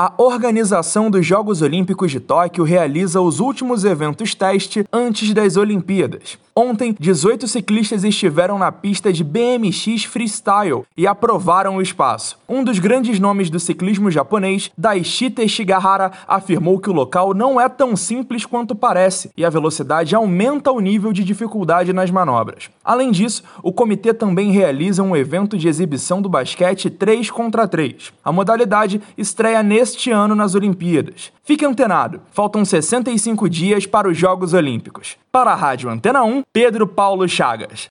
A organização dos Jogos Olímpicos de Tóquio realiza os últimos eventos teste antes das Olimpíadas. Ontem, 18 ciclistas estiveram na pista de BMX Freestyle e aprovaram o espaço. Um dos grandes nomes do ciclismo japonês, Daishita Shigahara, afirmou que o local não é tão simples quanto parece e a velocidade aumenta o nível de dificuldade nas manobras. Além disso, o comitê também realiza um evento de exibição do basquete 3 contra 3. A modalidade estreia neste ano nas Olimpíadas. Fique antenado, faltam 65 dias para os Jogos Olímpicos. Para a Rádio Antena 1, Pedro Paulo Chagas.